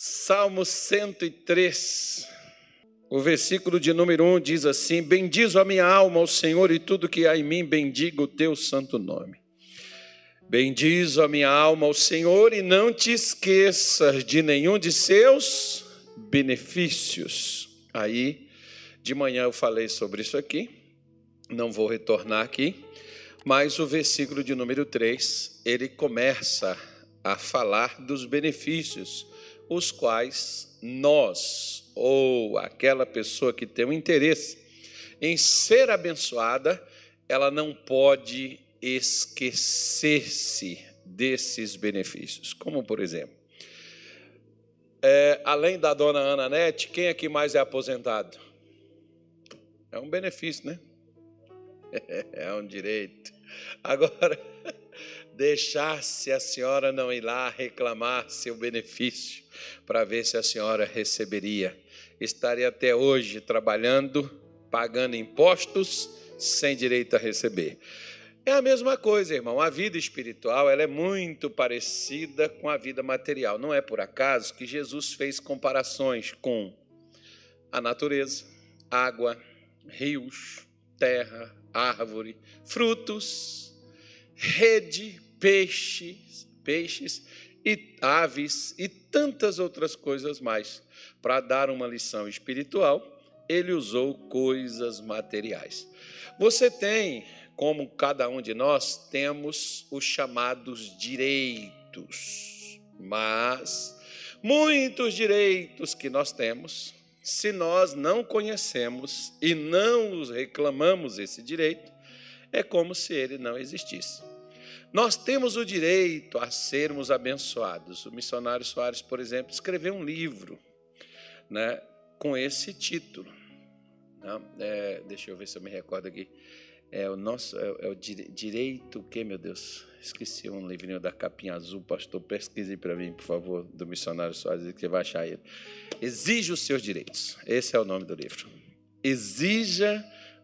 Salmo 103, o versículo de número 1 diz assim: Bendizo a minha alma ao Senhor e tudo que há em mim, bendiga o teu santo nome. Bendizo a minha alma ao Senhor e não te esqueças de nenhum de seus benefícios. Aí, de manhã eu falei sobre isso aqui, não vou retornar aqui, mas o versículo de número 3, ele começa a falar dos benefícios os quais nós, ou aquela pessoa que tem um interesse em ser abençoada, ela não pode esquecer-se desses benefícios. Como, por exemplo, é, além da dona Ana Nete, quem aqui mais é aposentado? É um benefício, né? É um direito. Agora, deixasse a senhora não ir lá reclamar seu benefício para ver se a senhora receberia. Estaria até hoje trabalhando, pagando impostos, sem direito a receber. É a mesma coisa, irmão. A vida espiritual ela é muito parecida com a vida material. Não é por acaso que Jesus fez comparações com a natureza, água, rios, terra, árvore, frutos, rede, peixes, peixes e aves e tantas outras coisas mais. Para dar uma lição espiritual, ele usou coisas materiais. Você tem, como cada um de nós, temos os chamados direitos, mas muitos direitos que nós temos, se nós não conhecemos e não os reclamamos esse direito, é como se ele não existisse. Nós temos o direito a sermos abençoados. O missionário Soares, por exemplo, escreveu um livro né, com esse título. Né? É, deixa eu ver se eu me recordo aqui. É o nosso é, é o direito que meu Deus esqueci um livrinho da capinha azul pastor pesquise para mim por favor do missionário Soares que vai achar ele exige os seus direitos esse é o nome do livro exija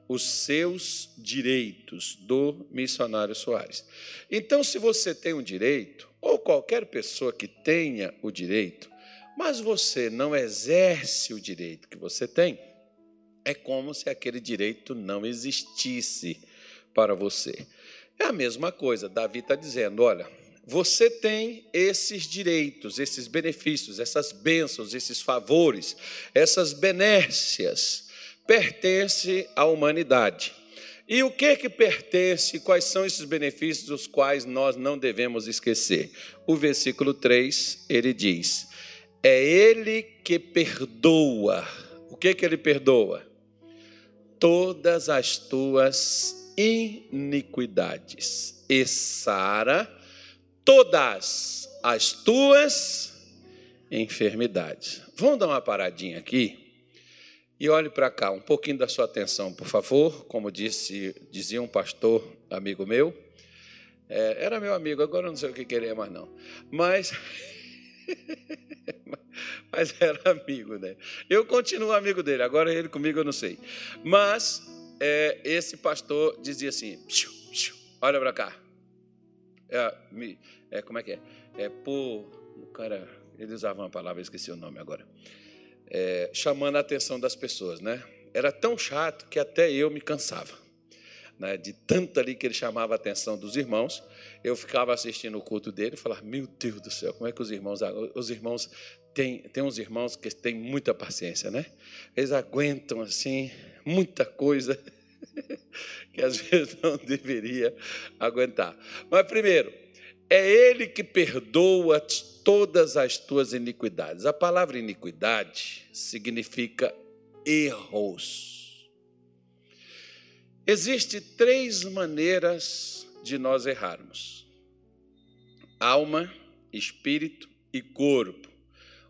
os seus direitos do missionário Soares. Então, se você tem um direito, ou qualquer pessoa que tenha o direito, mas você não exerce o direito que você tem, é como se aquele direito não existisse para você. É a mesma coisa, Davi está dizendo: olha, você tem esses direitos, esses benefícios, essas bênçãos, esses favores, essas benécias pertence à humanidade. E o que que pertence, quais são esses benefícios os quais nós não devemos esquecer? O versículo 3, ele diz: É ele que perdoa. O que que ele perdoa? Todas as tuas iniquidades. E sara todas as tuas enfermidades. Vamos dar uma paradinha aqui e olhe para cá, um pouquinho da sua atenção, por favor. Como disse, dizia um pastor amigo meu, é, era meu amigo, agora não sei o que ele é mais não. Mas, mas era amigo, né? Eu continuo amigo dele, agora ele comigo eu não sei. Mas é, esse pastor dizia assim: olha para cá. É, me, é, como é que é? É por. O cara, ele usava uma palavra, esqueci o nome agora é, chamando a atenção das pessoas, né? Era tão chato que até eu me cansava, né? De tanto ali que ele chamava a atenção dos irmãos, eu ficava assistindo o culto dele e falava: Meu Deus do céu, como é que os irmãos, os irmãos tem, tem uns irmãos que têm muita paciência, né? Eles aguentam assim muita coisa que às vezes não deveria aguentar. Mas primeiro, é Ele que perdoa todas as tuas iniquidades. A palavra iniquidade significa erros. Existem três maneiras de nós errarmos: alma, espírito e corpo.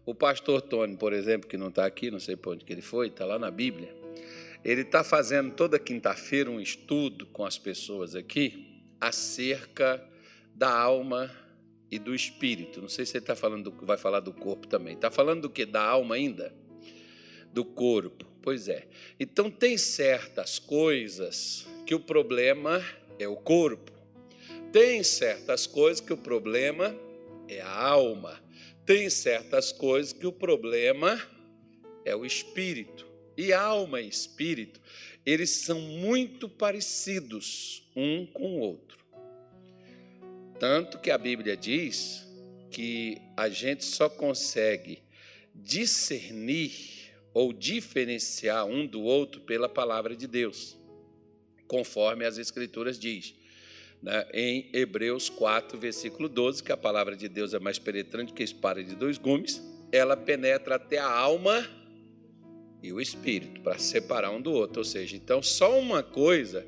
O pastor Tony, por exemplo, que não está aqui, não sei para onde que ele foi, está lá na Bíblia. Ele está fazendo toda quinta-feira um estudo com as pessoas aqui acerca da alma e do espírito. Não sei se ele está falando, do, vai falar do corpo também. Está falando do que? Da alma ainda? Do corpo. Pois é. Então tem certas coisas que o problema é o corpo. Tem certas coisas que o problema é a alma. tem certas coisas que o problema é o espírito. E alma e espírito, eles são muito parecidos um com o outro. Tanto que a Bíblia diz que a gente só consegue discernir ou diferenciar um do outro pela palavra de Deus, conforme as Escrituras diz. Né? Em Hebreus 4, versículo 12, que a palavra de Deus é mais penetrante que a espada de dois gumes, ela penetra até a alma e o espírito, para separar um do outro. Ou seja, então, só uma coisa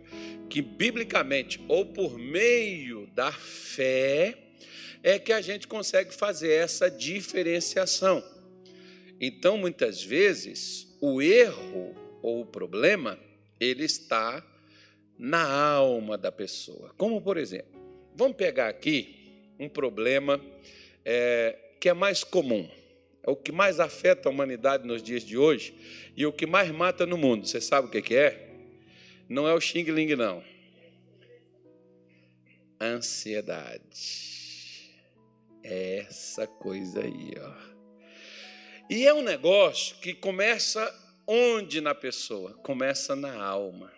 que, biblicamente, ou por meio da fé, é que a gente consegue fazer essa diferenciação. Então, muitas vezes, o erro ou o problema, ele está na alma da pessoa. Como, por exemplo, vamos pegar aqui um problema é, que é mais comum, é o que mais afeta a humanidade nos dias de hoje e o que mais mata no mundo. Você sabe o que é? Não é o Xing Ling, não. Ansiedade. É essa coisa aí, ó. E é um negócio que começa onde na pessoa? Começa na alma.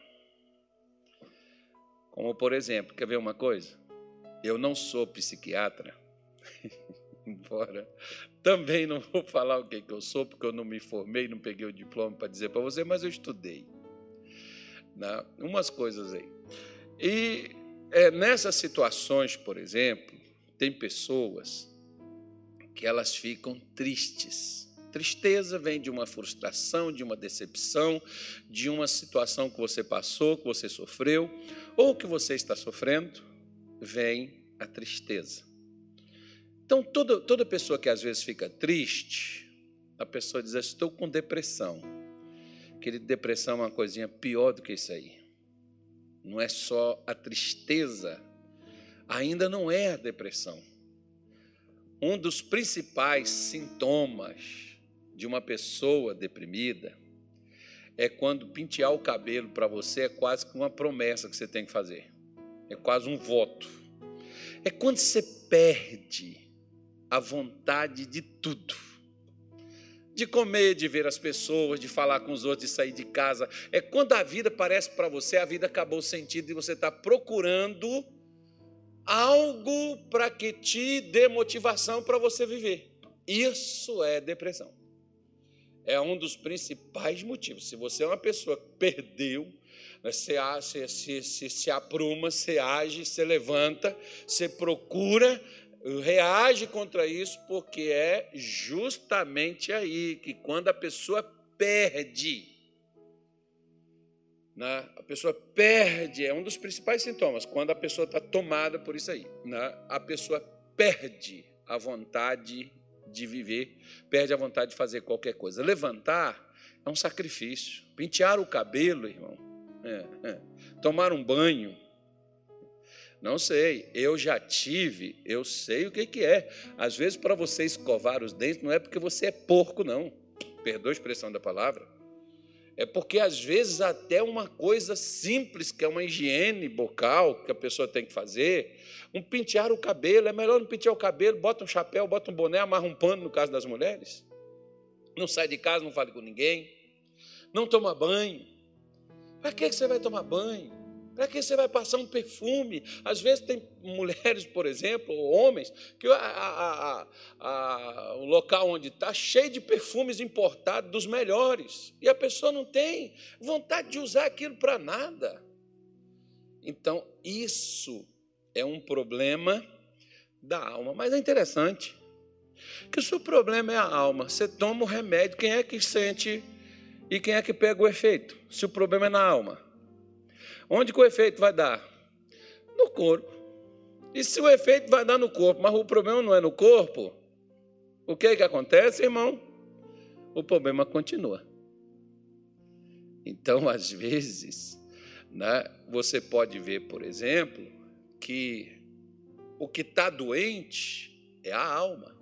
Como, por exemplo, quer ver uma coisa? Eu não sou psiquiatra, embora também não vou falar o que, que eu sou, porque eu não me formei, não peguei o diploma para dizer para você, mas eu estudei. Né? Umas coisas aí. E é, nessas situações, por exemplo, tem pessoas que elas ficam tristes Tristeza vem de uma frustração, de uma decepção, de uma situação que você passou, que você sofreu, ou que você está sofrendo, vem a tristeza. Então, toda, toda pessoa que às vezes fica triste, a pessoa diz: Estou com depressão. Querido, depressão é uma coisinha pior do que isso aí. Não é só a tristeza, ainda não é a depressão. Um dos principais sintomas de uma pessoa deprimida é quando pentear o cabelo para você é quase que uma promessa que você tem que fazer. É quase um voto. É quando você perde a vontade de tudo. De comer, de ver as pessoas, de falar com os outros, de sair de casa. É quando a vida parece para você, a vida acabou o sentido e você está procurando algo para que te dê motivação para você viver. Isso é depressão é um dos principais motivos. Se você é uma pessoa que perdeu, né, você, você, se, se, se apruma, você age, você levanta, você procura, reage contra isso, porque é justamente aí que quando a pessoa perde, né, a pessoa perde, é um dos principais sintomas, quando a pessoa está tomada por isso aí. Né, a pessoa perde a vontade de viver, perde a vontade de fazer qualquer coisa. Levantar é um sacrifício. Pentear o cabelo, irmão, é, é. tomar um banho. Não sei, eu já tive, eu sei o que, que é. Às vezes, para você escovar os dentes, não é porque você é porco, não. Perdoa a expressão da palavra. É porque às vezes até uma coisa simples, que é uma higiene bucal que a pessoa tem que fazer, um pentear o cabelo, é melhor não pentear o cabelo, bota um chapéu, bota um boné, amarra um pano no caso das mulheres. Não sai de casa, não fale com ninguém. Não toma banho. Para que você vai tomar banho? Para que você vai passar um perfume? Às vezes tem mulheres, por exemplo, ou homens, que a, a, a, o local onde está cheio de perfumes importados dos melhores. E a pessoa não tem vontade de usar aquilo para nada. Então, isso é um problema da alma. Mas é interessante que o problema é a alma, você toma o remédio, quem é que sente e quem é que pega o efeito? Se o problema é na alma. Onde que o efeito vai dar? No corpo. E se o efeito vai dar no corpo, mas o problema não é no corpo, o que é que acontece, irmão? O problema continua. Então, às vezes, né, você pode ver, por exemplo, que o que está doente é a alma.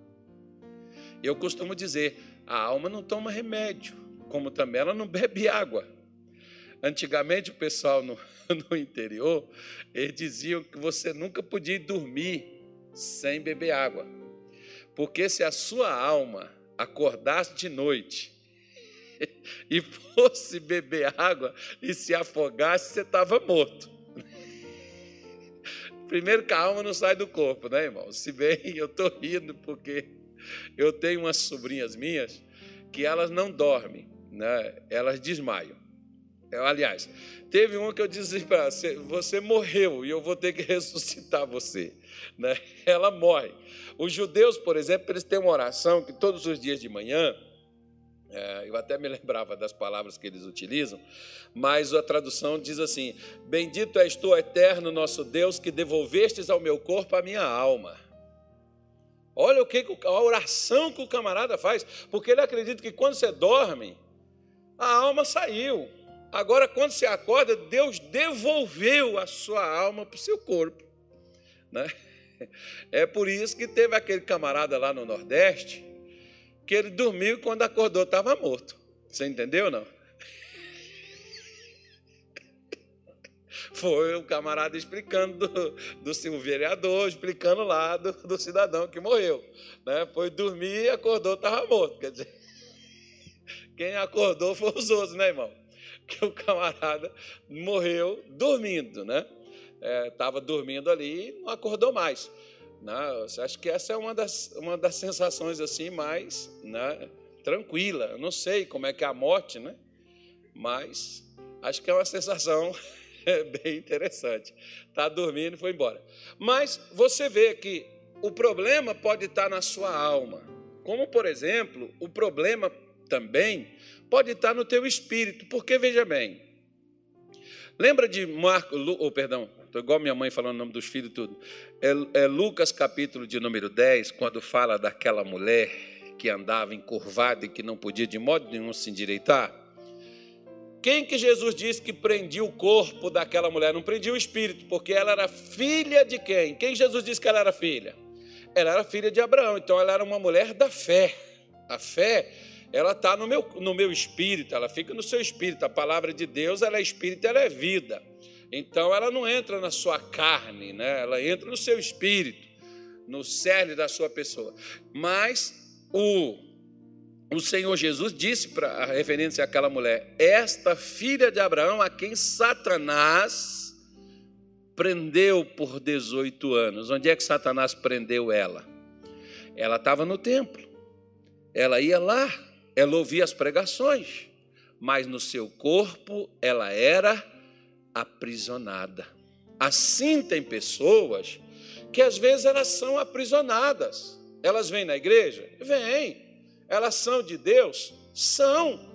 Eu costumo dizer, a alma não toma remédio, como também ela não bebe água. Antigamente o pessoal no, no interior, eles diziam que você nunca podia dormir sem beber água. Porque se a sua alma acordasse de noite e fosse beber água e se afogasse, você estava morto. Primeiro que a alma não sai do corpo, né, irmão? Se bem eu estou rindo porque eu tenho umas sobrinhas minhas que elas não dormem, né? Elas desmaiam. Aliás, teve uma que eu disse para ela, você morreu e eu vou ter que ressuscitar você. Né? Ela morre. Os judeus, por exemplo, eles têm uma oração que todos os dias de manhã, é, eu até me lembrava das palavras que eles utilizam, mas a tradução diz assim: Bendito és tu, eterno nosso Deus, que devolvestes ao meu corpo a minha alma. Olha o que a oração que o camarada faz, porque ele acredita que quando você dorme, a alma saiu. Agora, quando você acorda, Deus devolveu a sua alma para o seu corpo. Né? É por isso que teve aquele camarada lá no Nordeste que ele dormiu e quando acordou estava morto. Você entendeu não? Foi o camarada explicando do, do vereador, explicando lá do, do cidadão que morreu. Né? Foi dormir e acordou, estava morto. Quer dizer, quem acordou foi os outros, né, irmão? Que o camarada morreu dormindo, né? Estava é, dormindo ali e não acordou mais. Né? Acho que essa é uma das, uma das sensações assim mais né, tranquila. Eu não sei como é que é a morte, né? mas acho que é uma sensação bem interessante. Está dormindo e foi embora. Mas você vê que o problema pode estar na sua alma. Como, por exemplo, o problema também pode estar no teu espírito. Porque, veja bem, lembra de Marco, oh, perdão, Estou igual minha mãe falando o nome dos filhos e tudo. É, é, Lucas capítulo de número 10, quando fala daquela mulher que andava encurvada e que não podia de modo nenhum se endireitar. Quem que Jesus disse que prendia o corpo daquela mulher? Não prendia o espírito, porque ela era filha de quem? Quem Jesus disse que ela era filha? Ela era filha de Abraão, então ela era uma mulher da fé. A fé, ela está no meu, no meu espírito, ela fica no seu espírito. A palavra de Deus, ela é espírito, ela é vida. Então ela não entra na sua carne, né? ela entra no seu espírito, no cerne da sua pessoa. Mas o, o Senhor Jesus disse para a referência àquela mulher: Esta filha de Abraão, a quem Satanás prendeu por 18 anos. Onde é que Satanás prendeu ela? Ela estava no templo, ela ia lá, ela ouvia as pregações, mas no seu corpo ela era aprisionada. Assim tem pessoas que às vezes elas são aprisionadas. Elas vêm na igreja? Vêm. Elas são de Deus? São.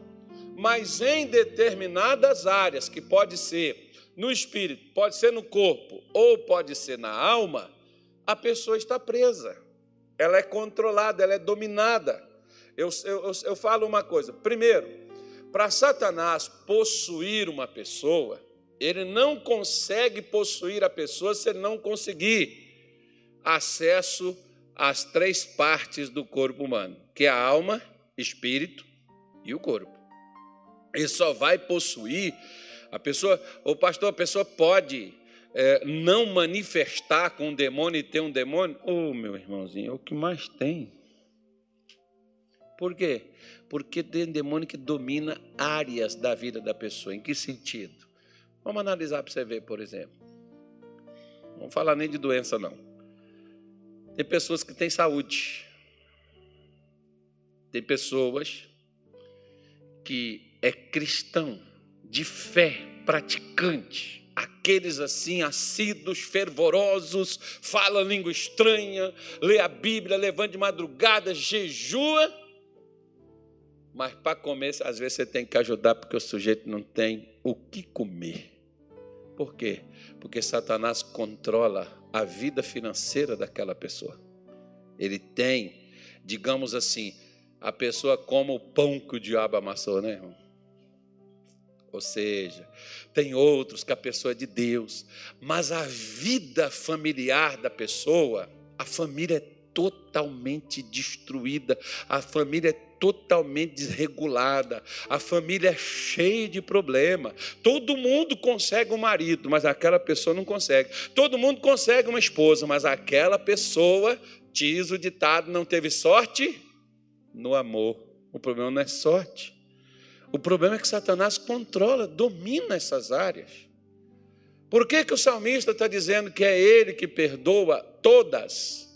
Mas em determinadas áreas, que pode ser no espírito, pode ser no corpo ou pode ser na alma, a pessoa está presa. Ela é controlada, ela é dominada. Eu, eu, eu falo uma coisa: primeiro, para Satanás possuir uma pessoa, ele não consegue possuir a pessoa se ele não conseguir acesso às três partes do corpo humano, que é a alma, espírito e o corpo. Ele só vai possuir a pessoa, o pastor, a pessoa pode é, não manifestar com um demônio e ter um demônio? Oh, meu irmãozinho, é o que mais tem. Por quê? Porque tem demônio que domina áreas da vida da pessoa. Em que sentido? Vamos analisar para você ver, por exemplo. Não vamos falar nem de doença, não. Tem pessoas que têm saúde. Tem pessoas que é cristão, de fé, praticante. Aqueles assim, assíduos, fervorosos, fala língua estranha, lê a Bíblia, levanta de madrugada, jejua. Mas para comer, às vezes você tem que ajudar porque o sujeito não tem o que comer. Por quê? Porque Satanás controla a vida financeira daquela pessoa. Ele tem, digamos assim, a pessoa como o pão que o diabo amassou, né, irmão? Ou seja, tem outros que a pessoa é de Deus, mas a vida familiar da pessoa, a família é totalmente destruída, a família é totalmente desregulada, a família é cheia de problema. Todo mundo consegue um marido, mas aquela pessoa não consegue. Todo mundo consegue uma esposa, mas aquela pessoa Diz o ditado: não teve sorte no amor. O problema não é sorte. O problema é que Satanás controla, domina essas áreas. Por que, que o salmista está dizendo que é ele que perdoa todas,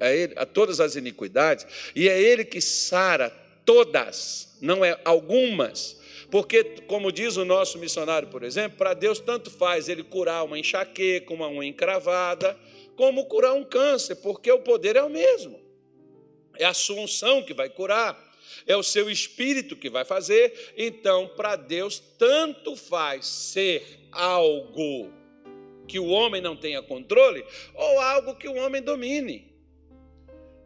é ele, a todas as iniquidades, e é ele que sara todas, não é algumas? Porque, como diz o nosso missionário, por exemplo, para Deus tanto faz ele curar uma enxaqueca, uma unha encravada, como curar um câncer, porque o poder é o mesmo. É a sua unção que vai curar é o seu espírito que vai fazer. Então, para Deus, tanto faz ser algo que o homem não tenha controle ou algo que o homem domine.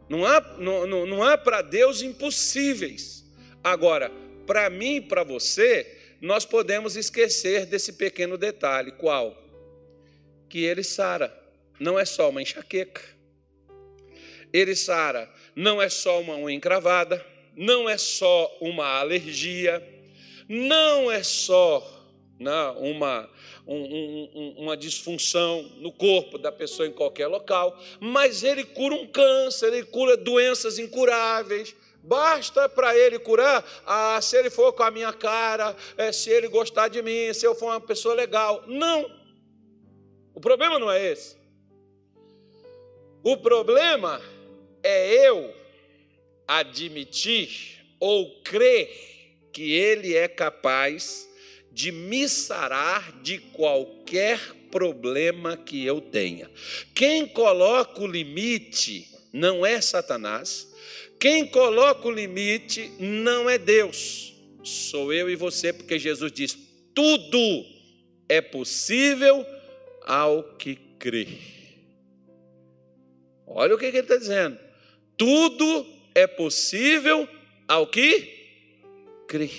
Não há, não, não, não há para Deus impossíveis. Agora, para mim e para você, nós podemos esquecer desse pequeno detalhe. Qual? Que ele sara. Não é só uma enxaqueca. Ele sara. Não é só uma unha encravada não é só uma alergia, não é só né, uma, um, um, uma disfunção no corpo da pessoa em qualquer local, mas ele cura um câncer, ele cura doenças incuráveis. Basta para ele curar, ah, se ele for com a minha cara, é, se ele gostar de mim, se eu for uma pessoa legal. Não. O problema não é esse. O problema é eu admitir ou crer que Ele é capaz de me sarar de qualquer problema que eu tenha. Quem coloca o limite não é Satanás, quem coloca o limite não é Deus, sou eu e você, porque Jesus diz: tudo é possível ao que crê. Olha o que ele está dizendo. Tudo é possível ao que crê.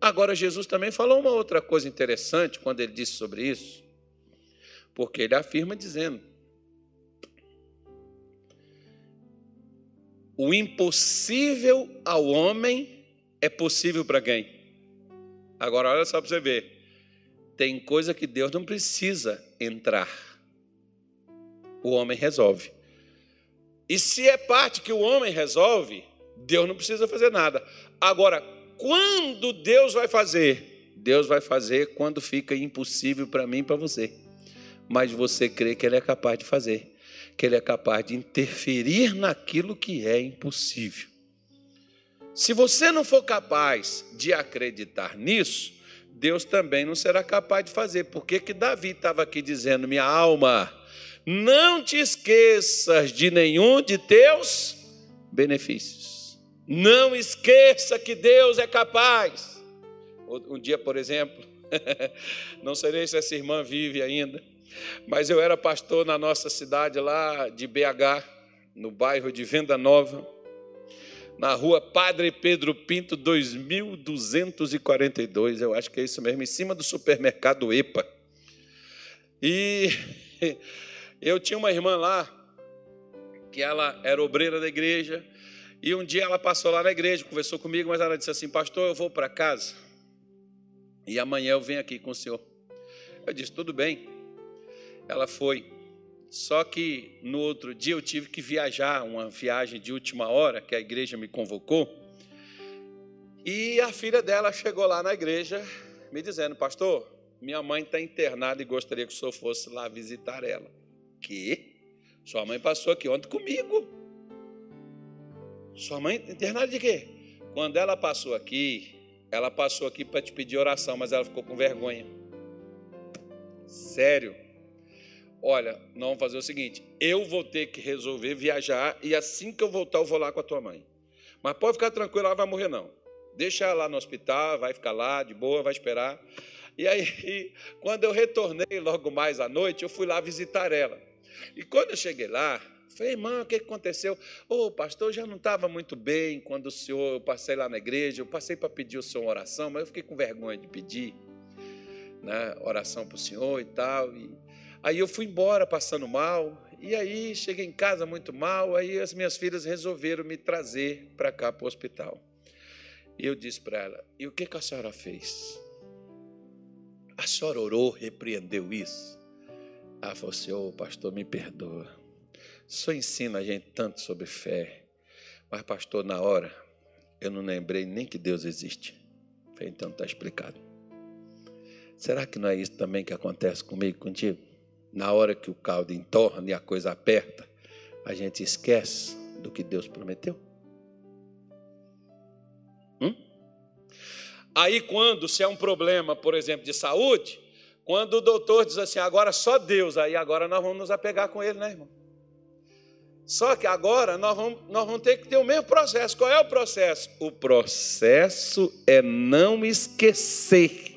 Agora, Jesus também falou uma outra coisa interessante quando ele disse sobre isso, porque ele afirma dizendo: o impossível ao homem é possível para quem? Agora, olha só para você ver. Tem coisa que Deus não precisa entrar. O homem resolve. E se é parte que o homem resolve, Deus não precisa fazer nada. Agora, quando Deus vai fazer? Deus vai fazer quando fica impossível para mim e para você. Mas você crê que Ele é capaz de fazer, que Ele é capaz de interferir naquilo que é impossível. Se você não for capaz de acreditar nisso, Deus também não será capaz de fazer. Por que, que Davi estava aqui dizendo, minha alma, não te esqueças de nenhum de teus benefícios. Não esqueça que Deus é capaz. Um dia, por exemplo, não sei se essa irmã vive ainda, mas eu era pastor na nossa cidade lá de BH, no bairro de Venda Nova, na rua Padre Pedro Pinto, 2242, eu acho que é isso mesmo, em cima do supermercado EPA. E eu tinha uma irmã lá, que ela era obreira da igreja, e um dia ela passou lá na igreja, conversou comigo, mas ela disse assim: Pastor, eu vou para casa, e amanhã eu venho aqui com o senhor. Eu disse: Tudo bem. Ela foi. Só que no outro dia eu tive que viajar, uma viagem de última hora, que a igreja me convocou. E a filha dela chegou lá na igreja me dizendo: Pastor, minha mãe está internada e gostaria que o senhor fosse lá visitar ela. Que? Sua mãe passou aqui ontem comigo. Sua mãe internada de quê? Quando ela passou aqui, ela passou aqui para te pedir oração, mas ela ficou com vergonha. Sério. Olha, não vamos fazer o seguinte: eu vou ter que resolver viajar e assim que eu voltar, eu vou lá com a tua mãe. Mas pode ficar tranquilo, ela vai morrer, não. Deixa ela lá no hospital, vai ficar lá de boa, vai esperar. E aí, quando eu retornei logo mais à noite, eu fui lá visitar ela. E quando eu cheguei lá, falei, irmã, o que aconteceu? Ô, oh, pastor, já não estava muito bem quando o senhor, eu passei lá na igreja, eu passei para pedir o senhor uma oração, mas eu fiquei com vergonha de pedir né, oração para o senhor e tal. E aí eu fui embora passando mal, e aí cheguei em casa muito mal, aí as minhas filhas resolveram me trazer para cá para o hospital. E eu disse para ela, e o que, que a senhora fez? A senhora orou, repreendeu isso? Ela falou assim: Ô oh, pastor, me perdoa. Só ensina a gente tanto sobre fé. Mas, pastor, na hora, eu não lembrei nem que Deus existe. Então está explicado. Será que não é isso também que acontece comigo, contigo? Na hora que o caldo entorna e a coisa aperta, a gente esquece do que Deus prometeu? Hum? Aí, quando se é um problema, por exemplo, de saúde, quando o doutor diz assim, agora só Deus, aí agora nós vamos nos apegar com ele, né, irmão? Só que agora nós vamos, nós vamos ter que ter o mesmo processo. Qual é o processo? O processo é não esquecer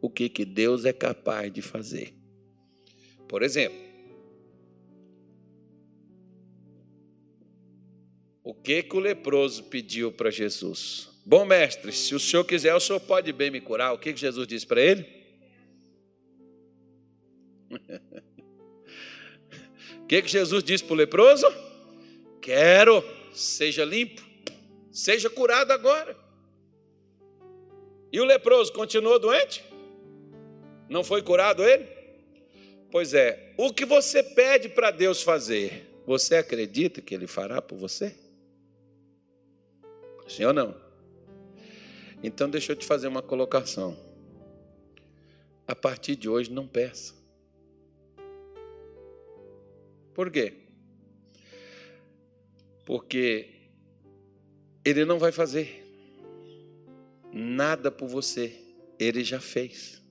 o que, que Deus é capaz de fazer. Por exemplo, o que, que o leproso pediu para Jesus? Bom mestre, se o senhor quiser, o senhor pode bem me curar. O que, que Jesus disse para ele? Que, que Jesus disse para o leproso? Quero, seja limpo, seja curado agora. E o leproso continuou doente? Não foi curado ele? Pois é, o que você pede para Deus fazer, você acredita que Ele fará por você? Sim ou não? Então deixa eu te fazer uma colocação. A partir de hoje, não peça. Por quê? Porque Ele não vai fazer nada por você, Ele já fez.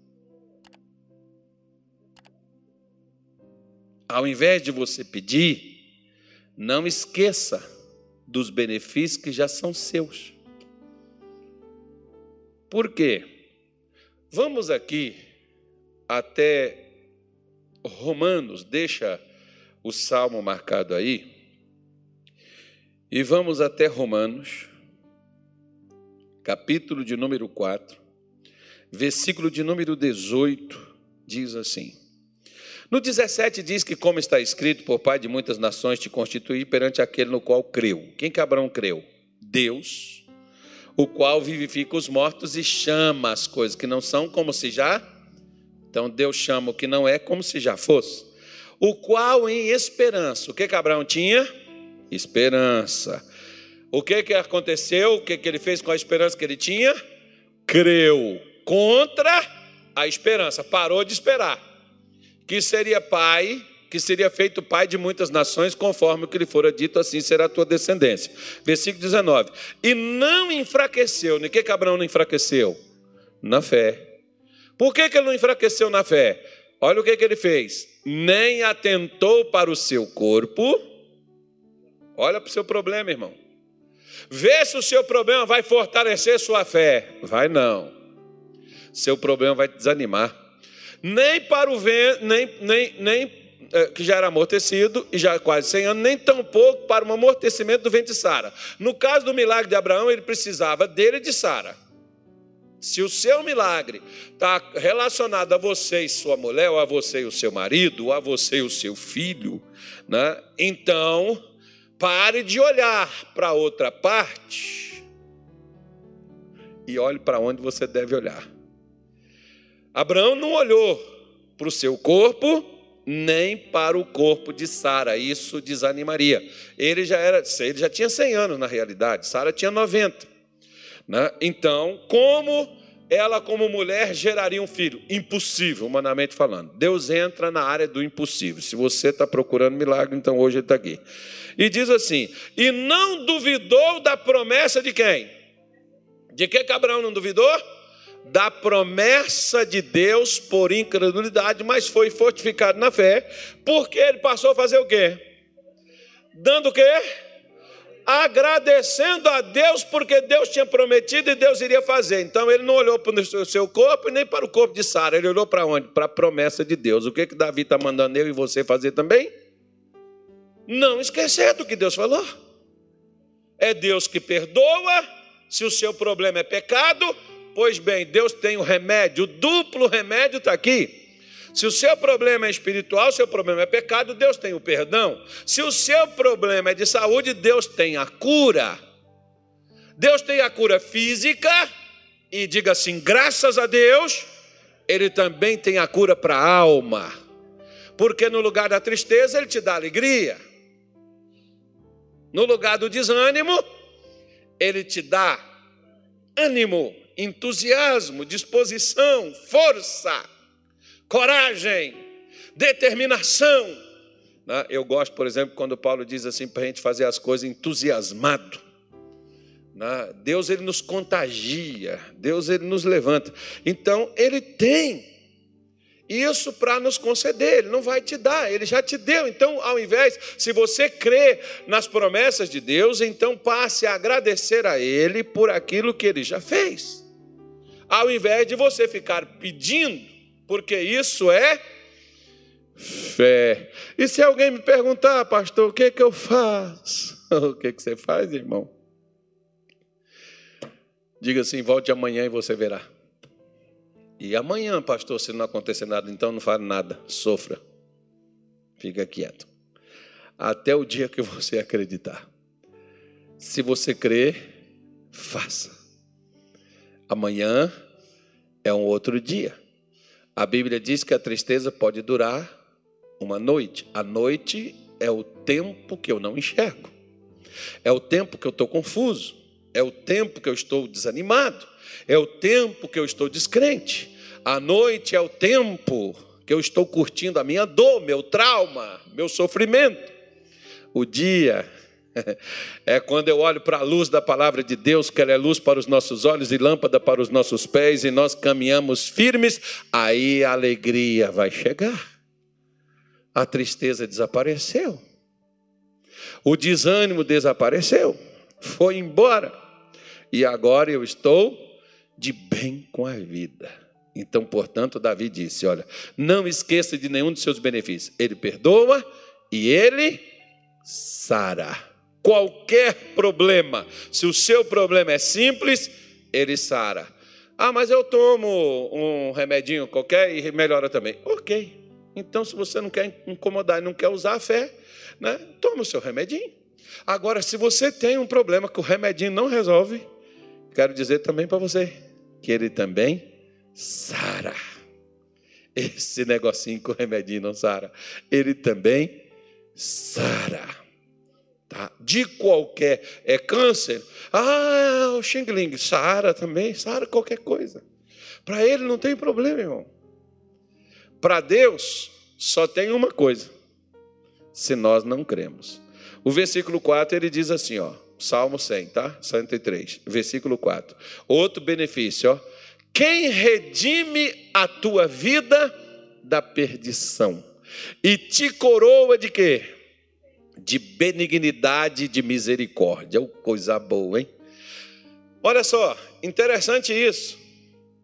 Ao invés de você pedir, não esqueça dos benefícios que já são seus. Por quê? Vamos aqui até Romanos, deixa o salmo marcado aí, e vamos até Romanos, capítulo de número 4, versículo de número 18, diz assim: no 17 diz que, como está escrito, por pai de muitas nações te constituí perante aquele no qual creu. Quem que Abraão creu? Deus, o qual vivifica os mortos e chama as coisas que não são como se já. Então Deus chama o que não é como se já fosse. O qual em esperança. O que que Abraão tinha? Esperança. O que que aconteceu? O que que ele fez com a esperança que ele tinha? Creu contra a esperança. Parou de esperar que seria pai, que seria feito pai de muitas nações, conforme o que lhe fora dito, assim será a tua descendência. Versículo 19. E não enfraqueceu, nem que, que Abraão não enfraqueceu? Na fé. Por que, que ele não enfraqueceu na fé? Olha o que, que ele fez. Nem atentou para o seu corpo. Olha para o seu problema, irmão. Vê se o seu problema vai fortalecer sua fé. Vai não. Seu problema vai te desanimar nem para o vento, nem, nem, nem é, que já era amortecido e já quase 100 anos, nem tampouco para o amortecimento do vento de Sara. No caso do milagre de Abraão, ele precisava dele e de Sara. Se o seu milagre está relacionado a você e sua mulher, ou a você e o seu marido, ou a você e o seu filho, né? então pare de olhar para outra parte e olhe para onde você deve olhar. Abraão não olhou para o seu corpo, nem para o corpo de Sara. Isso desanimaria. Ele já era, ele já tinha 100 anos na realidade, Sara tinha 90. Né? Então, como ela como mulher geraria um filho? Impossível, humanamente falando. Deus entra na área do impossível. Se você está procurando milagre, então hoje ele está aqui. E diz assim: e não duvidou da promessa de quem? De que, Abraão não duvidou? da promessa de Deus por incredulidade, mas foi fortificado na fé, porque ele passou a fazer o quê? Dando o quê? Agradecendo a Deus, porque Deus tinha prometido e Deus iria fazer. Então ele não olhou para o seu corpo nem para o corpo de Sara, ele olhou para onde? Para a promessa de Deus. O que, que Davi está mandando eu e você fazer também? Não esquecer do que Deus falou. É Deus que perdoa, se o seu problema é pecado, Pois bem, Deus tem o remédio, o duplo remédio está aqui. Se o seu problema é espiritual, seu problema é pecado, Deus tem o perdão. Se o seu problema é de saúde, Deus tem a cura. Deus tem a cura física, e diga assim: graças a Deus, Ele também tem a cura para a alma. Porque no lugar da tristeza, Ele te dá alegria. No lugar do desânimo, ele te dá ânimo, entusiasmo, disposição, força, coragem, determinação. Né? Eu gosto, por exemplo, quando Paulo diz assim para a gente fazer as coisas entusiasmado. Né? Deus ele nos contagia, Deus ele nos levanta. Então ele tem isso para nos conceder, Ele não vai te dar, Ele já te deu. Então, ao invés, se você crê nas promessas de Deus, então passe a agradecer a Ele por aquilo que Ele já fez. Ao invés de você ficar pedindo, porque isso é fé. E se alguém me perguntar, pastor, o que, é que eu faço? O que, é que você faz, irmão? Diga assim: volte amanhã e você verá. E amanhã, pastor, se não acontecer nada, então não fale nada, sofra. Fica quieto. Até o dia que você acreditar. Se você crer, faça. Amanhã é um outro dia. A Bíblia diz que a tristeza pode durar uma noite. A noite é o tempo que eu não enxergo. É o tempo que eu estou confuso. É o tempo que eu estou desanimado. É o tempo que eu estou descrente. A noite é o tempo que eu estou curtindo a minha dor, meu trauma, meu sofrimento. O dia é quando eu olho para a luz da palavra de Deus, que ela é luz para os nossos olhos e lâmpada para os nossos pés, e nós caminhamos firmes, aí a alegria vai chegar. A tristeza desapareceu. O desânimo desapareceu. Foi embora. E agora eu estou de bem com a vida. Então, portanto, Davi disse: Olha, não esqueça de nenhum de seus benefícios. Ele perdoa e ele sara. Qualquer problema, se o seu problema é simples, ele sara. Ah, mas eu tomo um remedinho qualquer e melhora também. Ok. Então, se você não quer incomodar e não quer usar a fé, né, toma o seu remedinho. Agora, se você tem um problema que o remedinho não resolve, quero dizer também para você que ele também sara. Esse negocinho com o remedinho não sara. Ele também sara. Tá? De qualquer é câncer. Ah, o Xing Ling, sara também, sara qualquer coisa. Para ele não tem problema, irmão. Para Deus só tem uma coisa. Se nós não cremos. O versículo 4 ele diz assim, ó, Salmo 100, tá? 103, versículo 4. Outro benefício, ó. Quem redime a tua vida da perdição e te coroa de quê? De benignidade e de misericórdia. Oh, coisa boa, hein? Olha só, interessante isso.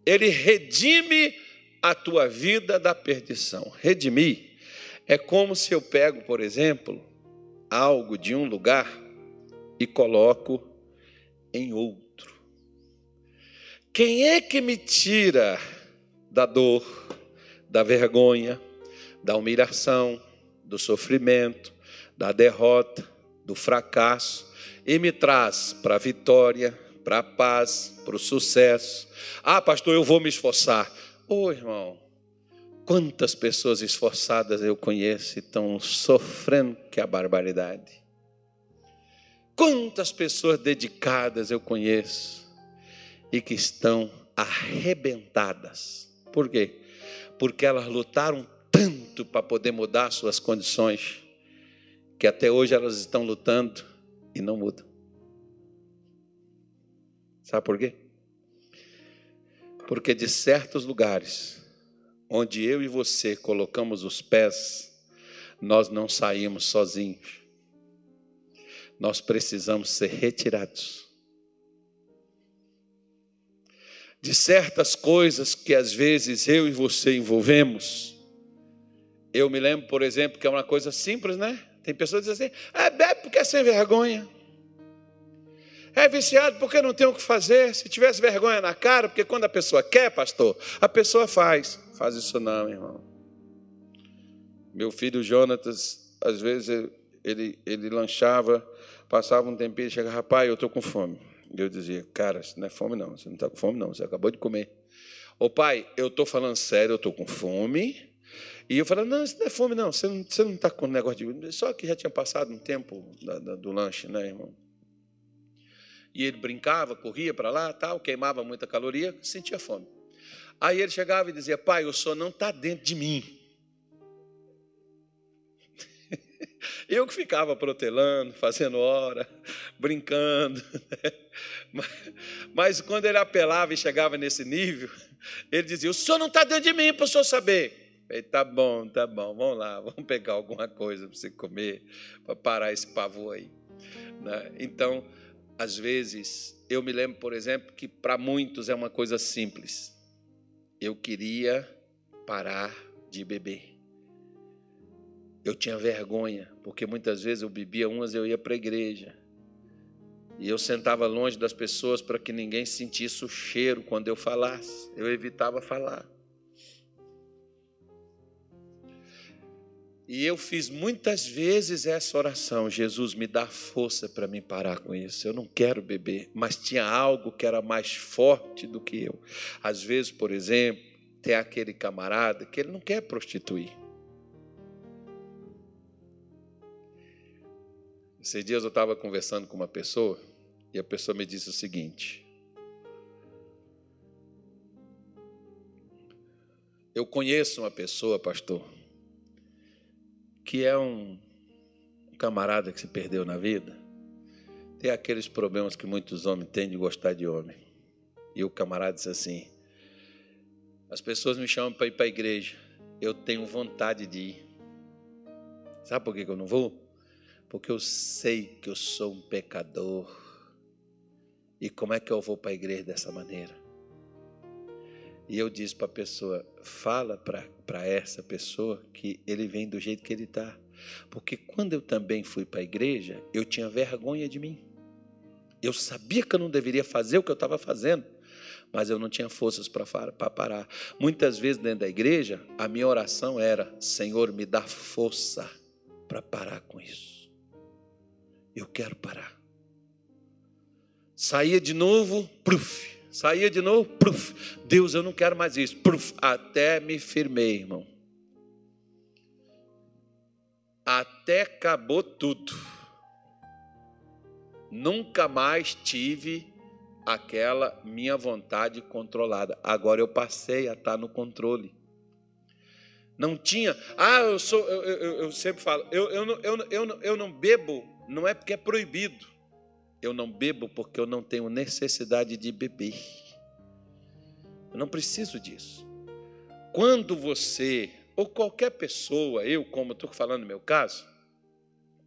Ele redime a tua vida da perdição. Redimir é como se eu pego, por exemplo, algo de um lugar e coloco em outro. Quem é que me tira da dor, da vergonha, da humilhação, do sofrimento, da derrota, do fracasso e me traz para a vitória, para a paz, para o sucesso? Ah, pastor, eu vou me esforçar. Ô oh, irmão, quantas pessoas esforçadas eu conheço e estão sofrendo que a barbaridade. Quantas pessoas dedicadas eu conheço e que estão arrebentadas. Por quê? Porque elas lutaram tanto para poder mudar suas condições, que até hoje elas estão lutando e não mudam. Sabe por quê? Porque de certos lugares, onde eu e você colocamos os pés, nós não saímos sozinhos. Nós precisamos ser retirados. De certas coisas que às vezes eu e você envolvemos. Eu me lembro, por exemplo, que é uma coisa simples, né? Tem pessoas que dizem assim: é bebe porque é sem vergonha. É viciado porque não tem o que fazer. Se tivesse vergonha na cara, porque quando a pessoa quer, pastor, a pessoa faz. Faz isso não, irmão. Meu filho Jonatas, às vezes ele, ele lanchava, passava um tempinho e chegava, rapaz, eu estou com fome. Eu dizia, cara, isso não é fome não, você não está com fome não, você acabou de comer. Ô pai, eu estou falando sério, eu estou com fome, E eu falei, não, isso não é fome, não. Você não, você não está com negócio de. Só que já tinha passado um tempo da, da, do lanche, né, irmão? E ele brincava, corria para lá, tal, queimava muita caloria, sentia fome. Aí ele chegava e dizia: Pai, o senhor não está dentro de mim. Eu que ficava protelando, fazendo hora, brincando. Né? Mas, mas, quando ele apelava e chegava nesse nível, ele dizia: O senhor não está dentro de mim para o senhor saber. Falei, tá bom, tá bom, vamos lá, vamos pegar alguma coisa para você comer, para parar esse pavor aí. Né? Então, às vezes, eu me lembro, por exemplo, que para muitos é uma coisa simples. Eu queria parar de beber. Eu tinha vergonha, porque muitas vezes eu bebia umas e eu ia para a igreja. E eu sentava longe das pessoas para que ninguém sentisse o cheiro quando eu falasse. Eu evitava falar. E eu fiz muitas vezes essa oração: Jesus, me dá força para me parar com isso. Eu não quero beber, mas tinha algo que era mais forte do que eu. Às vezes, por exemplo, tem aquele camarada que ele não quer prostituir. Esses dias eu estava conversando com uma pessoa e a pessoa me disse o seguinte: Eu conheço uma pessoa, pastor, que é um camarada que se perdeu na vida. Tem aqueles problemas que muitos homens têm de gostar de homem. E o camarada disse assim: As pessoas me chamam para ir para a igreja. Eu tenho vontade de ir. Sabe por que eu não vou? porque eu sei que eu sou um pecador. E como é que eu vou para a igreja dessa maneira? E eu disse para a pessoa: fala para essa pessoa que ele vem do jeito que ele está. Porque quando eu também fui para a igreja, eu tinha vergonha de mim. Eu sabia que eu não deveria fazer o que eu estava fazendo, mas eu não tinha forças para parar. Muitas vezes dentro da igreja, a minha oração era: Senhor, me dá força para parar com isso. Eu quero parar. Saía de novo, pruf. Saía de novo, pruf. Deus, eu não quero mais isso. Pruf. Até me firmei, irmão. Até acabou tudo. Nunca mais tive aquela minha vontade controlada. Agora eu passei a estar no controle. Não tinha. Ah, eu sou. Eu, eu, eu sempre falo. Eu, eu, eu, eu, eu não bebo não é porque é proibido. Eu não bebo porque eu não tenho necessidade de beber. Eu não preciso disso. Quando você, ou qualquer pessoa, eu, como estou falando no meu caso,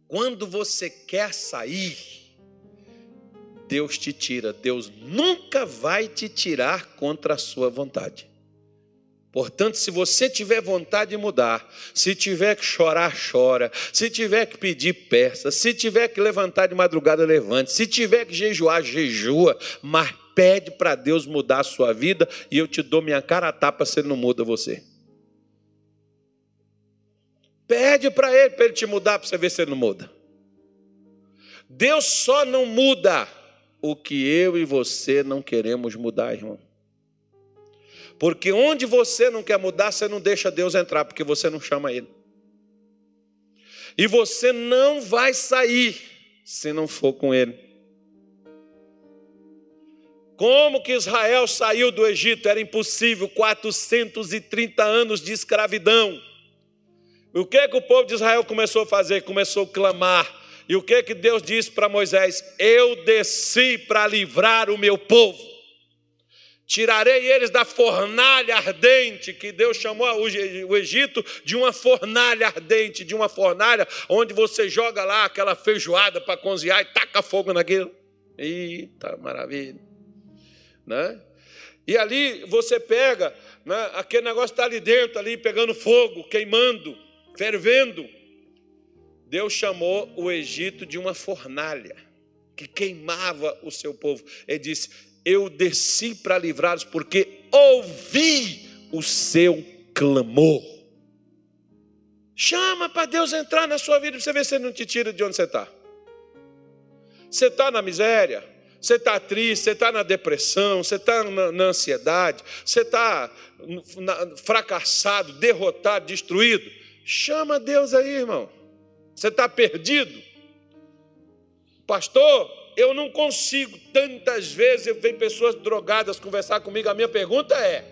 quando você quer sair, Deus te tira. Deus nunca vai te tirar contra a sua vontade. Portanto, se você tiver vontade de mudar, se tiver que chorar, chora, se tiver que pedir, peça, se tiver que levantar de madrugada, levante, se tiver que jejuar, jejua, mas pede para Deus mudar a sua vida e eu te dou minha cara a tapa se ele não muda você. Pede para ele, para ele te mudar, para você ver se ele não muda. Deus só não muda o que eu e você não queremos mudar, irmão. Porque onde você não quer mudar, você não deixa Deus entrar, porque você não chama Ele. E você não vai sair se não for com Ele. Como que Israel saiu do Egito? Era impossível, 430 anos de escravidão. O que que o povo de Israel começou a fazer? Começou a clamar. E o que que Deus disse para Moisés? Eu desci para livrar o meu povo. Tirarei eles da fornalha ardente, que Deus chamou o Egito de uma fornalha ardente, de uma fornalha onde você joga lá aquela feijoada para cozinhar e taca fogo naquilo. Eita, maravilha. Né? E ali você pega, né, aquele negócio está ali dentro, ali pegando fogo, queimando, fervendo. Deus chamou o Egito de uma fornalha que queimava o seu povo. Ele disse: eu desci para livrá-los, porque ouvi o seu clamor. Chama para Deus entrar na sua vida, para você ver se Ele não te tira de onde você está. Você está na miséria, você está triste, você está na depressão, você está na, na, ansiedade, você está fracassado, derrotado, destruído, chama Deus aí, irmão. Você está perdido. Pastor, eu não consigo. Tantas vezes vem pessoas drogadas conversar comigo. A minha pergunta é: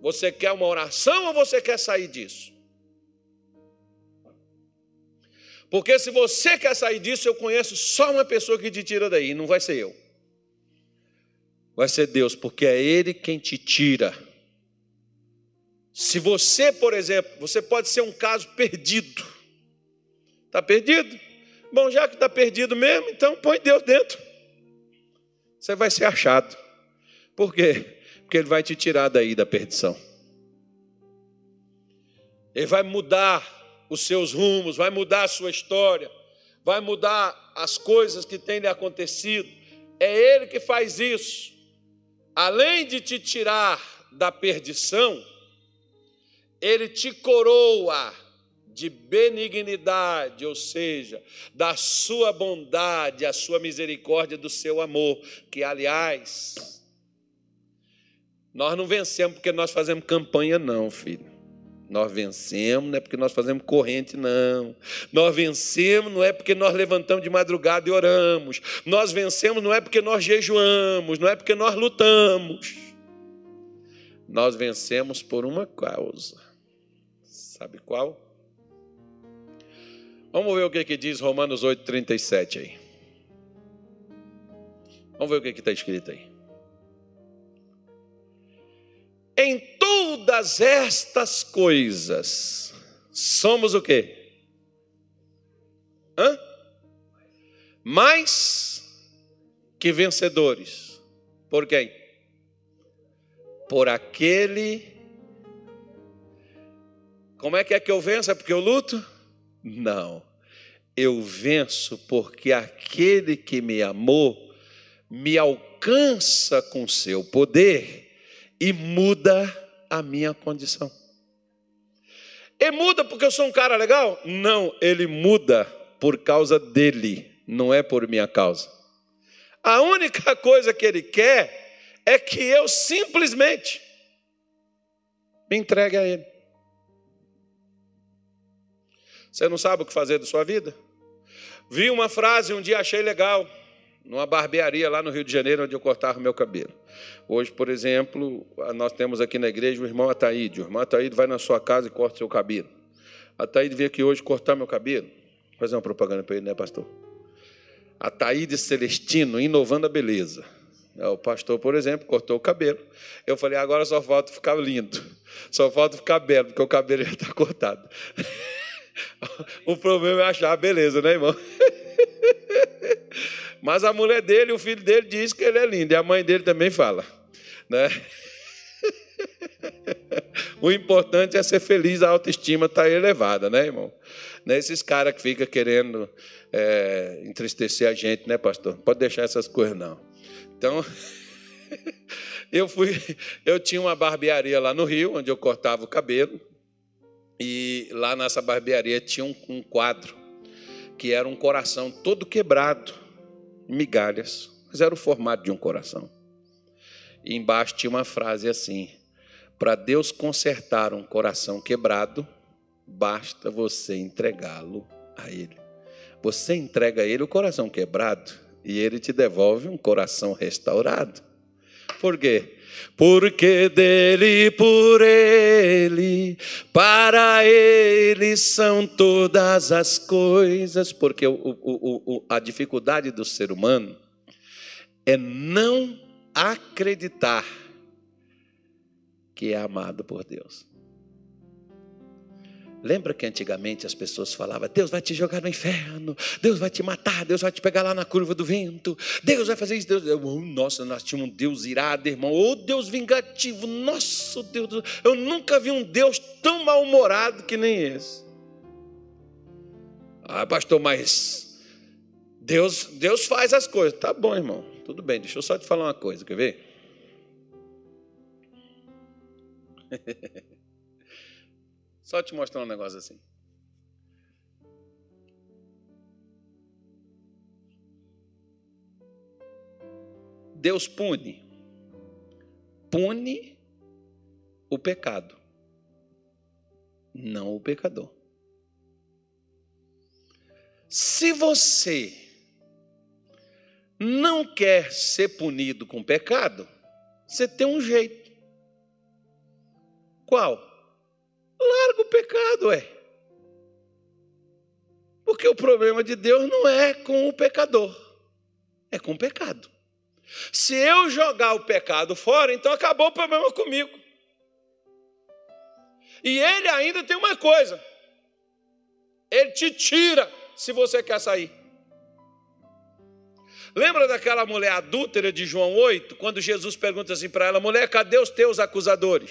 você quer uma oração ou você quer sair disso? Porque se você quer sair disso, eu conheço só uma pessoa que te tira daí, não vai ser eu. Vai ser Deus, porque é Ele quem te tira. Se você, por exemplo, você pode ser um caso perdido. Está perdido? Bom, já que está perdido mesmo, então põe Deus dentro. Você vai ser achado. Por quê? Porque Ele vai te tirar daí da perdição. Ele vai mudar os seus rumos, vai mudar a sua história, vai mudar as coisas que têm lhe acontecido. É Ele que faz isso. Além de te tirar da perdição, Ele te coroa de benignidade, ou seja, da sua bondade, a sua misericórdia, do seu amor, que aliás, nós não vencemos porque nós fazemos campanha, não, filho. Nós vencemos, não é porque nós fazemos corrente, não. Nós vencemos, não é porque nós levantamos de madrugada e oramos. Nós vencemos, não é porque nós jejuamos, não é porque nós lutamos. Nós vencemos por uma causa. Sabe qual? Vamos ver o que, que diz Romanos 8,37 aí. Vamos ver o que está escrito aí. Em todas estas coisas, somos o quê? Hã? Mais que vencedores. Por quem? Por aquele. Como é que é que eu venço? É porque eu luto? Não. Eu venço porque aquele que me amou me alcança com seu poder e muda a minha condição. Ele muda porque eu sou um cara legal? Não, ele muda por causa dele, não é por minha causa. A única coisa que ele quer é que eu simplesmente me entregue a ele. Você não sabe o que fazer da sua vida? Vi uma frase um dia achei legal numa barbearia lá no Rio de Janeiro, onde eu cortava meu cabelo. Hoje, por exemplo, nós temos aqui na igreja o irmão Ataíde. O irmão Ataíde vai na sua casa e corta seu cabelo. Ataíde veio aqui hoje cortar meu cabelo. Vou fazer uma propaganda para ele, né, pastor? Ataíde Celestino, inovando a beleza. É, o pastor, por exemplo, cortou o cabelo. Eu falei, agora só falta ficar lindo. Só falta ficar belo, porque o cabelo já está cortado. o problema é achar beleza, né, irmão? Mas a mulher dele, o filho dele diz que ele é lindo, e a mãe dele também fala. Né? O importante é ser feliz, a autoestima está elevada, né, irmão? Não é esses caras que ficam querendo é, entristecer a gente, né, pastor? Não pode deixar essas coisas, não. Então, eu fui, eu tinha uma barbearia lá no Rio, onde eu cortava o cabelo, e lá nessa barbearia tinha um, um quadro que era um coração todo quebrado migalhas, mas era o formato de um coração. E embaixo tinha uma frase assim: Para Deus consertar um coração quebrado, basta você entregá-lo a Ele. Você entrega a Ele o coração quebrado e Ele te devolve um coração restaurado. Por quê? Porque dele, por ele, para ele são todas as coisas. Porque o, o, o, a dificuldade do ser humano é não acreditar que é amado por Deus. Lembra que antigamente as pessoas falavam: Deus vai te jogar no inferno, Deus vai te matar, Deus vai te pegar lá na curva do vento, Deus vai fazer isso. Deus... Nossa, nós tínhamos um Deus irado, irmão, ou oh, Deus vingativo. Nossa, Deus, eu nunca vi um Deus tão mal-humorado que nem esse. Ah, pastor, mas Deus, Deus faz as coisas. Tá bom, irmão, tudo bem, deixa eu só te falar uma coisa, quer ver? Só te mostrar um negócio assim. Deus pune? Pune o pecado, não o pecador. Se você não quer ser punido com pecado, você tem um jeito. Qual? Larga o pecado, é. Porque o problema de Deus não é com o pecador, é com o pecado. Se eu jogar o pecado fora, então acabou o problema comigo. E ele ainda tem uma coisa: ele te tira se você quer sair. Lembra daquela mulher adúltera de João 8, quando Jesus pergunta assim para ela: mulher, cadê os teus acusadores?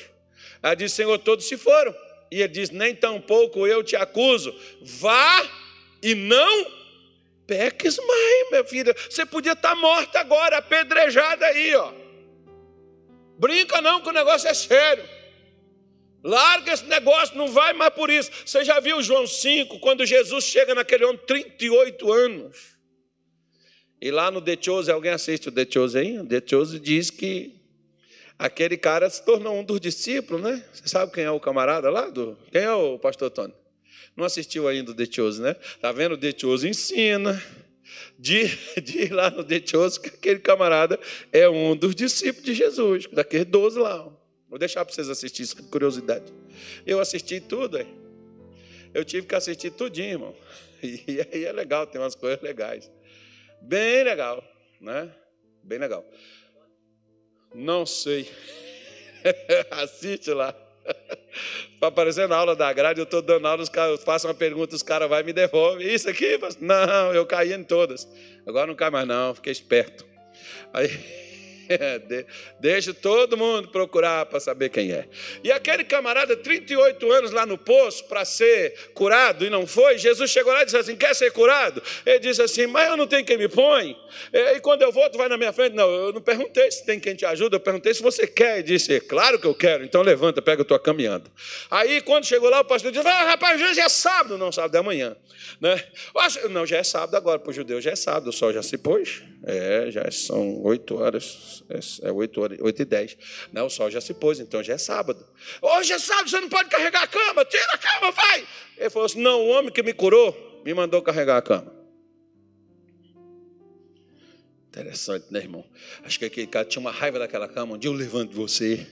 Ela diz: Senhor, todos se foram. E ele diz: Nem tampouco eu te acuso. Vá e não peques mais, minha filha. Você podia estar morta agora, apedrejada aí, ó. Brinca não, que o negócio é sério. Larga esse negócio, não vai mais por isso. Você já viu João 5, quando Jesus chega naquele homem, 38 anos. E lá no The Chose, alguém assiste o The Chose aí? O The Chose diz que aquele cara se tornou um dos discípulos, né? Você sabe quem é o camarada lá? Do... Quem é o pastor Tony? Não assistiu ainda o Chose, né? Tá vendo? O Chose ensina. De ir lá no Chose, que aquele camarada é um dos discípulos de Jesus, daqueles 12 lá. Vou deixar para vocês assistirem, isso curiosidade. Eu assisti tudo, aí. Eu tive que assistir tudinho, irmão. E aí é legal, tem umas coisas legais. Bem legal, né? Bem legal. Não sei. Assiste lá. Para aparecer na aula da grade, eu estou dando aula, caras façam uma pergunta, os caras vão e me devolvem. Isso aqui? Não, eu caí em todas. Agora não cai mais não, fiquei esperto. Aí deixa todo mundo procurar para saber quem é. E aquele camarada, 38 anos lá no poço para ser curado e não foi, Jesus chegou lá e disse assim: Quer ser curado? Ele disse assim: Mas eu não tenho quem me põe. E quando eu vou, tu vai na minha frente. Não, eu não perguntei se tem quem te ajuda, eu perguntei se você quer. Ele disse: Claro que eu quero, então levanta, pega a tua caminhando. Aí quando chegou lá, o pastor disse: Ah, rapaz, hoje é sábado. Não, sábado é amanhã. Né? Não, já é sábado agora, para o judeu já é sábado, o sol já se pôs. É, já são oito horas, é, é oito horas, oito e dez. Né? O sol já se pôs, então já é sábado. Hoje é sábado, você não pode carregar a cama, tira a cama, vai. Ele falou assim: não, o homem que me curou me mandou carregar a cama. Interessante, né, irmão? Acho que aquele cara tinha uma raiva daquela cama. Um dia eu levanto você.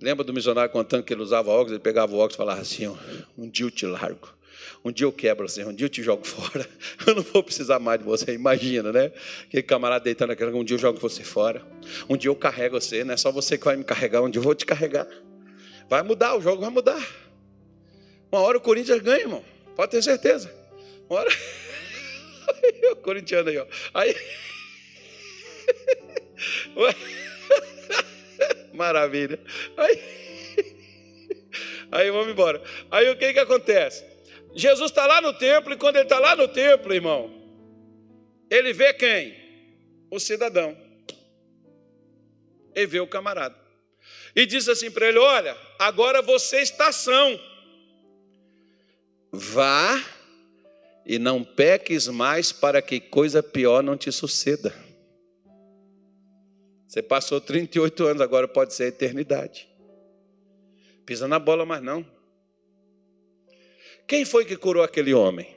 Lembra do missionário contando que ele usava óculos? Ele pegava o óculos e falava assim: um dia eu te largo. Um dia eu quebro assim, um dia eu te jogo fora. Eu não vou precisar mais de você, imagina, né? Aquele camarada deitando naquela, um dia eu jogo você fora. Um dia eu carrego você, não é só você que vai me carregar, um dia eu vou te carregar. Vai mudar, o jogo vai mudar. Uma hora o Corinthians ganha, irmão. Pode ter certeza. Uma hora. o corintiano aí, ó. Aí. Maravilha. Aí. Aí vamos embora. Aí o que que acontece? Jesus está lá no templo, e quando ele está lá no templo, irmão, ele vê quem? O cidadão. Ele vê o camarada. E diz assim para ele: Olha, agora você está são. Vá e não peques mais para que coisa pior não te suceda. Você passou 38 anos, agora pode ser a eternidade. Pisa na bola, mas não. Quem foi que curou aquele homem?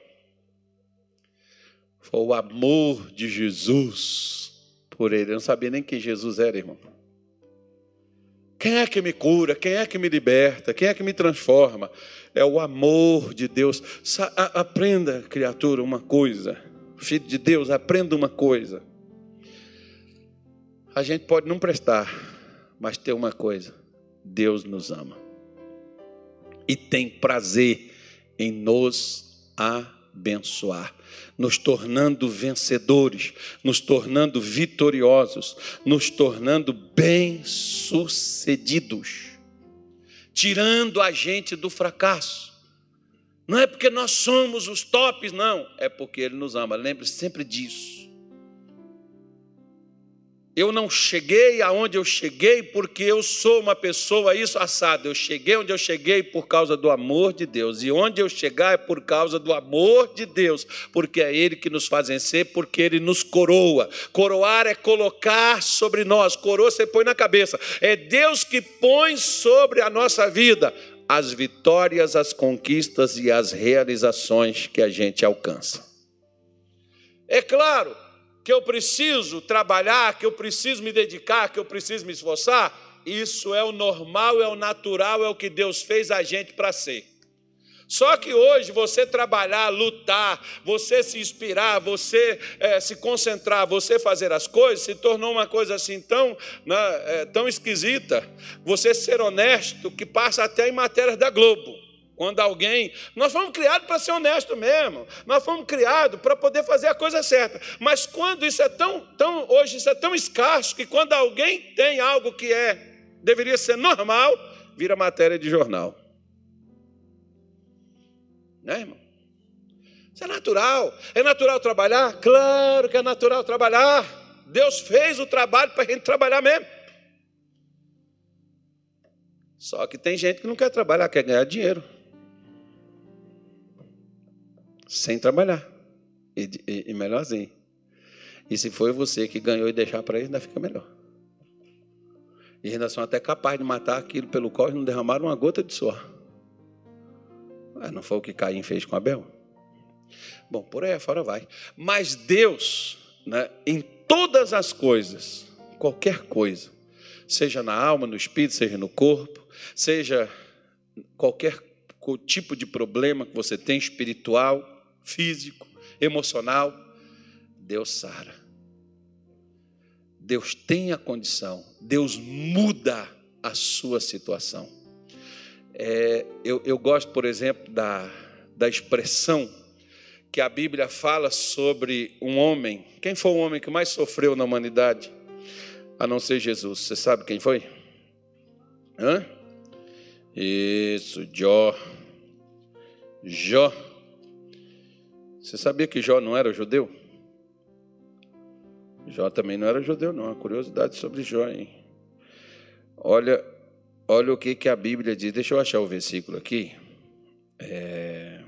Foi o amor de Jesus por ele. Eu não sabia nem quem Jesus era, irmão. Quem é que me cura? Quem é que me liberta? Quem é que me transforma? É o amor de Deus. Aprenda, criatura, uma coisa. Filho de Deus, aprenda uma coisa. A gente pode não prestar, mas ter uma coisa: Deus nos ama e tem prazer em nos abençoar, nos tornando vencedores, nos tornando vitoriosos, nos tornando bem-sucedidos, tirando a gente do fracasso. Não é porque nós somos os tops, não, é porque Ele nos ama. Lembre-se sempre disso. Eu não cheguei aonde eu cheguei porque eu sou uma pessoa isso assado. Eu cheguei onde eu cheguei por causa do amor de Deus. E onde eu chegar é por causa do amor de Deus, porque é Ele que nos faz vencer, porque Ele nos coroa. Coroar é colocar sobre nós. Coroa você põe na cabeça. É Deus que põe sobre a nossa vida as vitórias, as conquistas e as realizações que a gente alcança. É claro que eu preciso trabalhar, que eu preciso me dedicar, que eu preciso me esforçar, isso é o normal, é o natural, é o que Deus fez a gente para ser. Só que hoje você trabalhar, lutar, você se inspirar, você é, se concentrar, você fazer as coisas, se tornou uma coisa assim tão, né, é, tão esquisita. Você ser honesto que passa até em matérias da Globo. Quando alguém. Nós fomos criados para ser honesto mesmo. Nós fomos criados para poder fazer a coisa certa. Mas quando isso é tão, tão. Hoje isso é tão escasso que quando alguém tem algo que é. deveria ser normal, vira matéria de jornal. Né, irmão? Isso é natural. É natural trabalhar? Claro que é natural trabalhar. Deus fez o trabalho para a gente trabalhar mesmo. Só que tem gente que não quer trabalhar, quer ganhar dinheiro sem trabalhar. E, e, e melhorzinho. E se foi você que ganhou e deixar para ele, ainda fica melhor. E ainda são até capazes de matar aquilo pelo qual eles não derramaram uma gota de suor. Não foi o que Caim fez com Abel? Bom, por aí fora vai. Mas Deus, né, em todas as coisas, qualquer coisa, seja na alma, no espírito, seja no corpo, seja qualquer tipo de problema que você tem espiritual, físico, emocional, Deus sara. Deus tem a condição, Deus muda a sua situação. É, eu, eu gosto, por exemplo, da, da expressão que a Bíblia fala sobre um homem. Quem foi o homem que mais sofreu na humanidade? A não ser Jesus. Você sabe quem foi? Hã? Isso, Jó. Jó. Você sabia que Jó não era judeu? Jó também não era judeu, não. Uma curiosidade sobre Jó, hein? Olha, olha o que, que a Bíblia diz. Deixa eu achar o versículo aqui. É...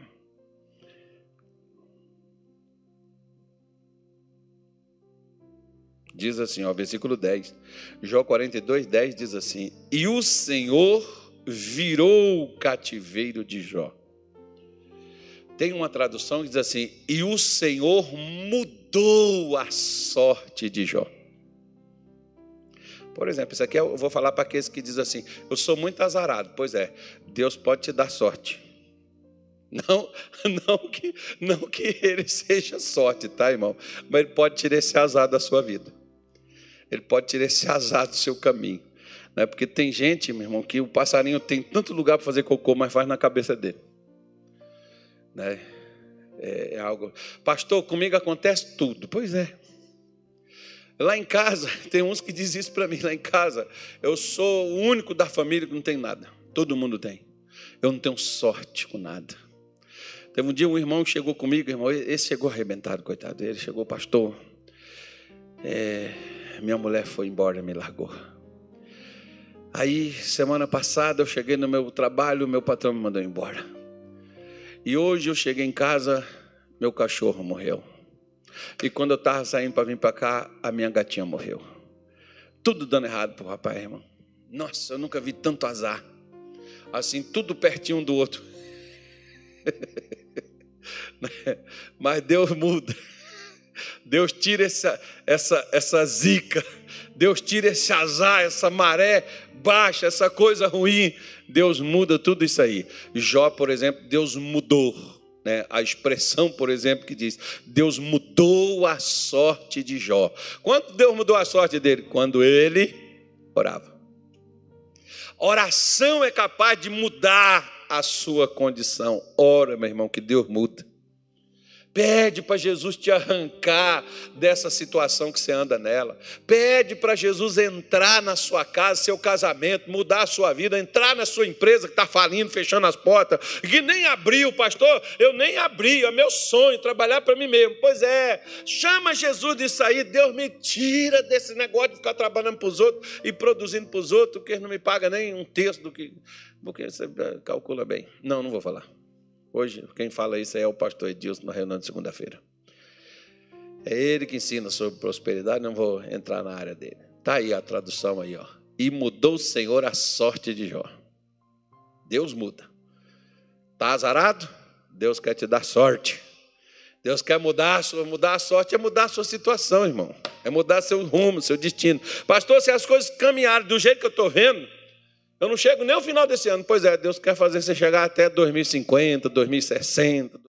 Diz assim, ó, versículo 10. Jó 42, 10 diz assim: E o Senhor virou o cativeiro de Jó tem uma tradução que diz assim: E o Senhor mudou a sorte de Jó. Por exemplo, isso aqui eu vou falar para aqueles que dizem assim: Eu sou muito azarado. Pois é, Deus pode te dar sorte. Não, não que, não que ele seja sorte, tá, irmão? Mas ele pode tirar esse azar da sua vida. Ele pode tirar esse azar do seu caminho. Né? Porque tem gente, meu irmão, que o passarinho tem tanto lugar para fazer cocô, mas faz na cabeça dele. Né? É, é algo. Pastor, comigo acontece tudo. Pois é. Lá em casa, tem uns que dizem isso para mim. Lá em casa, eu sou o único da família que não tem nada. Todo mundo tem. Eu não tenho sorte com nada. Teve um dia um irmão que chegou comigo, irmão, esse chegou arrebentado, coitado dele. Chegou, pastor. É, minha mulher foi embora, me largou. Aí, semana passada, eu cheguei no meu trabalho, meu patrão me mandou embora. E hoje eu cheguei em casa, meu cachorro morreu. E quando eu estava saindo para vir para cá, a minha gatinha morreu. Tudo dando errado para o rapaz, irmão. Nossa, eu nunca vi tanto azar. Assim, tudo pertinho um do outro. Mas Deus muda. Deus tira essa, essa, essa zica. Deus tira esse azar, essa maré baixa, essa coisa ruim. Deus muda tudo isso aí. Jó, por exemplo, Deus mudou. Né? A expressão, por exemplo, que diz: Deus mudou a sorte de Jó. Quando Deus mudou a sorte dele? Quando ele orava. Oração é capaz de mudar a sua condição. Ora, meu irmão, que Deus muda. Pede para Jesus te arrancar dessa situação que você anda nela. Pede para Jesus entrar na sua casa, seu casamento, mudar a sua vida, entrar na sua empresa que está falindo, fechando as portas, que nem abriu, pastor. Eu nem abri, é meu sonho trabalhar para mim mesmo. Pois é, chama Jesus disso aí. Deus me tira desse negócio de ficar trabalhando para os outros e produzindo para os outros, porque não me paga nem um terço do que. Porque você calcula bem. Não, não vou falar. Hoje, quem fala isso é o pastor Edilson na reunião de segunda-feira. É ele que ensina sobre prosperidade, não vou entrar na área dele. Está aí a tradução aí, ó. E mudou o Senhor a sorte de Jó. Deus muda. Está azarado? Deus quer te dar sorte. Deus quer mudar, mudar a sorte é mudar a sua situação, irmão. É mudar seu rumo, seu destino. Pastor, se as coisas caminharem do jeito que eu estou vendo, eu não chego nem ao final desse ano. Pois é, Deus quer fazer você chegar até 2050, 2060.